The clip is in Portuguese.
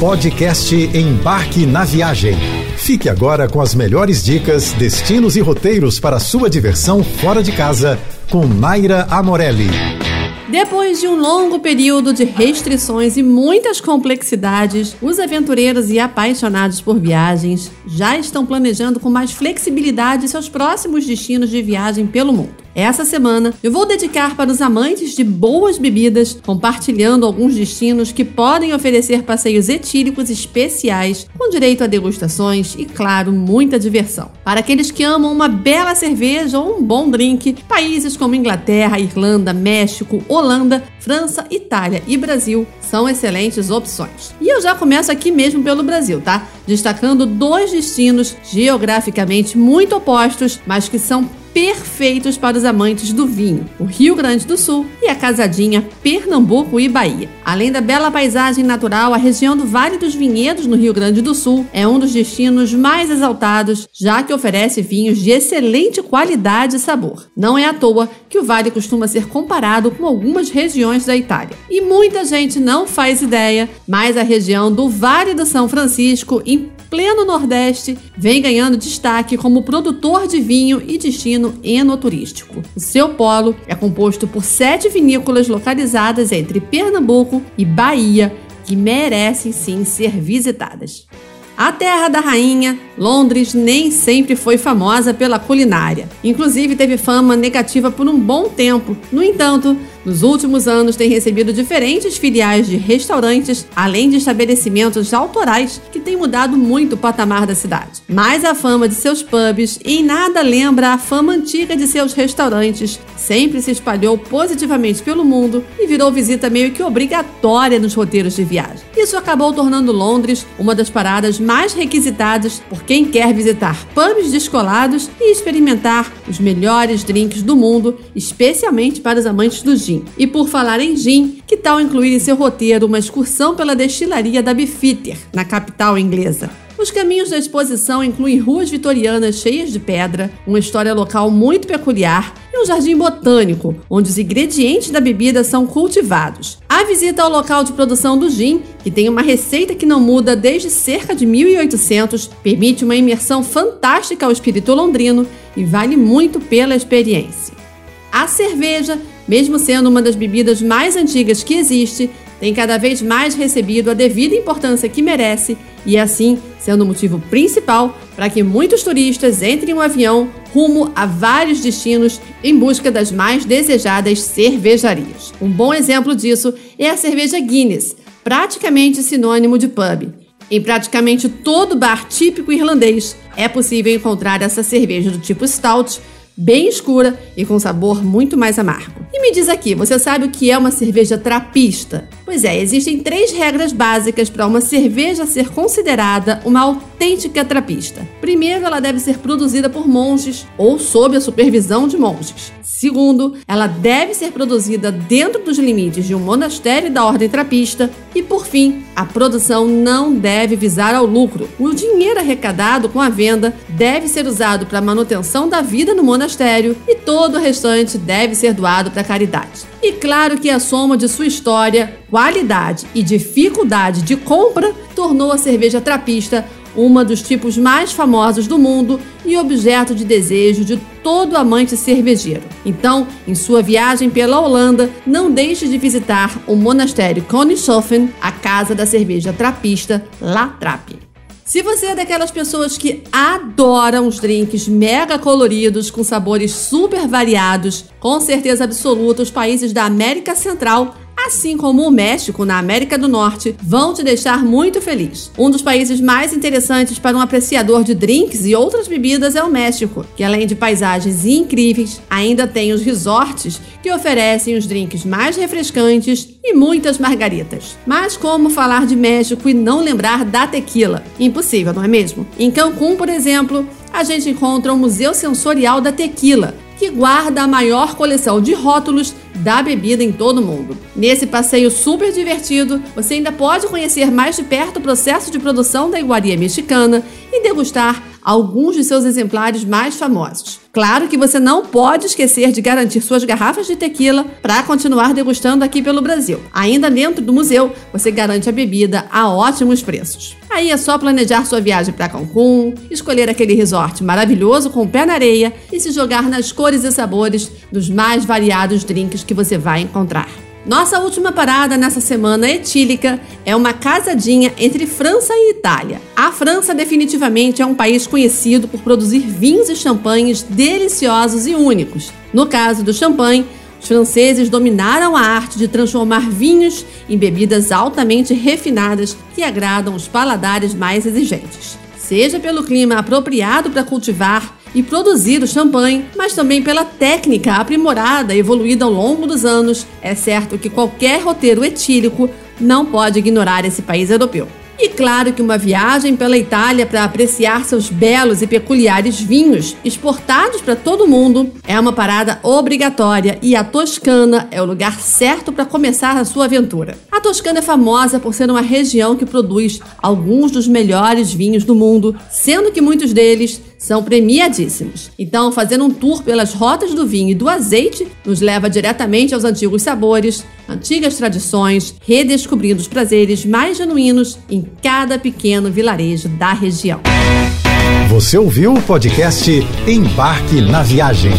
Podcast Embarque na Viagem. Fique agora com as melhores dicas, destinos e roteiros para sua diversão fora de casa com Naira Amorelli. Depois de um longo período de restrições e muitas complexidades, os aventureiros e apaixonados por viagens já estão planejando com mais flexibilidade seus próximos destinos de viagem pelo mundo. Essa semana eu vou dedicar para os amantes de boas bebidas, compartilhando alguns destinos que podem oferecer passeios etílicos especiais, com direito a degustações e, claro, muita diversão. Para aqueles que amam uma bela cerveja ou um bom drink, países como Inglaterra, Irlanda, México, Holanda, França, Itália e Brasil são excelentes opções. E eu já começo aqui mesmo pelo Brasil, tá? Destacando dois destinos geograficamente muito opostos, mas que são perfeitos para os amantes do vinho, o Rio Grande do Sul e a casadinha Pernambuco e Bahia. Além da bela paisagem natural, a região do Vale dos Vinhedos no Rio Grande do Sul é um dos destinos mais exaltados, já que oferece vinhos de excelente qualidade e sabor. Não é à toa que o vale costuma ser comparado com algumas regiões da Itália. E muita gente não faz ideia, mas a região do Vale do São Francisco, em pleno Nordeste, vem ganhando destaque como produtor de vinho e destino enoturístico. O seu polo é composto por sete vinícolas localizadas entre Pernambuco e Bahia, que merecem sim ser visitadas. A terra da rainha, Londres nem sempre foi famosa pela culinária. Inclusive teve fama negativa por um bom tempo. No entanto, nos últimos anos tem recebido diferentes filiais de restaurantes, além de estabelecimentos autorais que têm mudado muito o patamar da cidade. Mas a fama de seus pubs em nada lembra a fama antiga de seus restaurantes, sempre se espalhou positivamente pelo mundo e virou visita meio que obrigatória nos roteiros de viagem. Isso acabou tornando Londres uma das paradas mais requisitadas por quem quer visitar pubs descolados e experimentar os melhores drinks do mundo, especialmente para os amantes do gin gin. E por falar em gin, que tal incluir em seu roteiro uma excursão pela destilaria da Bifitter, na capital inglesa? Os caminhos da exposição incluem ruas vitorianas cheias de pedra, uma história local muito peculiar e um jardim botânico, onde os ingredientes da bebida são cultivados. A visita ao local de produção do gin, que tem uma receita que não muda desde cerca de 1800, permite uma imersão fantástica ao espírito londrino e vale muito pela experiência. A cerveja mesmo sendo uma das bebidas mais antigas que existe, tem cada vez mais recebido a devida importância que merece e, assim, sendo o motivo principal para que muitos turistas entrem em um avião rumo a vários destinos em busca das mais desejadas cervejarias. Um bom exemplo disso é a cerveja Guinness, praticamente sinônimo de pub. Em praticamente todo bar típico irlandês é possível encontrar essa cerveja do tipo stout bem escura e com sabor muito mais amargo. E me diz aqui, você sabe o que é uma cerveja trapista? Pois é, existem três regras básicas para uma cerveja ser considerada uma autêntica trapista. Primeiro, ela deve ser produzida por monges ou sob a supervisão de monges. Segundo, ela deve ser produzida dentro dos limites de um monastério da ordem trapista. E por fim, a produção não deve visar ao lucro. O dinheiro arrecadado com a venda deve ser usado para a manutenção da vida no monastério e todo o restante deve ser doado para caridade. E claro que a soma de sua história, qualidade e dificuldade de compra tornou a cerveja trapista uma dos tipos mais famosos do mundo e objeto de desejo de todo amante cervejeiro. Então, em sua viagem pela Holanda, não deixe de visitar o monastério Koningshofen, a casa da cerveja trapista La Trappe. Se você é daquelas pessoas que adoram os drinks mega coloridos com sabores super variados, com certeza absoluta os países da América Central assim como o México na América do Norte, vão te deixar muito feliz. Um dos países mais interessantes para um apreciador de drinks e outras bebidas é o México, que além de paisagens incríveis, ainda tem os resorts que oferecem os drinks mais refrescantes e muitas margaritas. Mas como falar de México e não lembrar da tequila? Impossível, não é mesmo? Em Cancún, por exemplo, a gente encontra o Museu Sensorial da Tequila, que guarda a maior coleção de rótulos da bebida em todo o mundo. Nesse passeio super divertido, você ainda pode conhecer mais de perto o processo de produção da iguaria mexicana e degustar alguns de seus exemplares mais famosos. Claro que você não pode esquecer de garantir suas garrafas de tequila para continuar degustando aqui pelo Brasil. Ainda dentro do museu, você garante a bebida a ótimos preços. Aí é só planejar sua viagem para Cancún, escolher aquele resort maravilhoso com o pé na areia e se jogar nas cores e sabores dos mais variados drinks que você vai encontrar. Nossa última parada nessa semana etílica é uma casadinha entre França e Itália. A França definitivamente é um país conhecido por produzir vinhos e champanhes deliciosos e únicos. No caso do champanhe, os franceses dominaram a arte de transformar vinhos em bebidas altamente refinadas que agradam os paladares mais exigentes. Seja pelo clima apropriado para cultivar e produzir o champanhe, mas também pela técnica aprimorada evoluída ao longo dos anos. É certo que qualquer roteiro etílico não pode ignorar esse país europeu. E claro que uma viagem pela Itália para apreciar seus belos e peculiares vinhos, exportados para todo mundo, é uma parada obrigatória e a Toscana é o lugar certo para começar a sua aventura. A Toscana é famosa por ser uma região que produz alguns dos melhores vinhos do mundo, sendo que muitos deles são premiadíssimos. Então, fazendo um tour pelas rotas do vinho e do azeite nos leva diretamente aos antigos sabores, antigas tradições, redescobrindo os prazeres mais genuínos em cada pequeno vilarejo da região. Você ouviu o podcast Embarque na Viagem.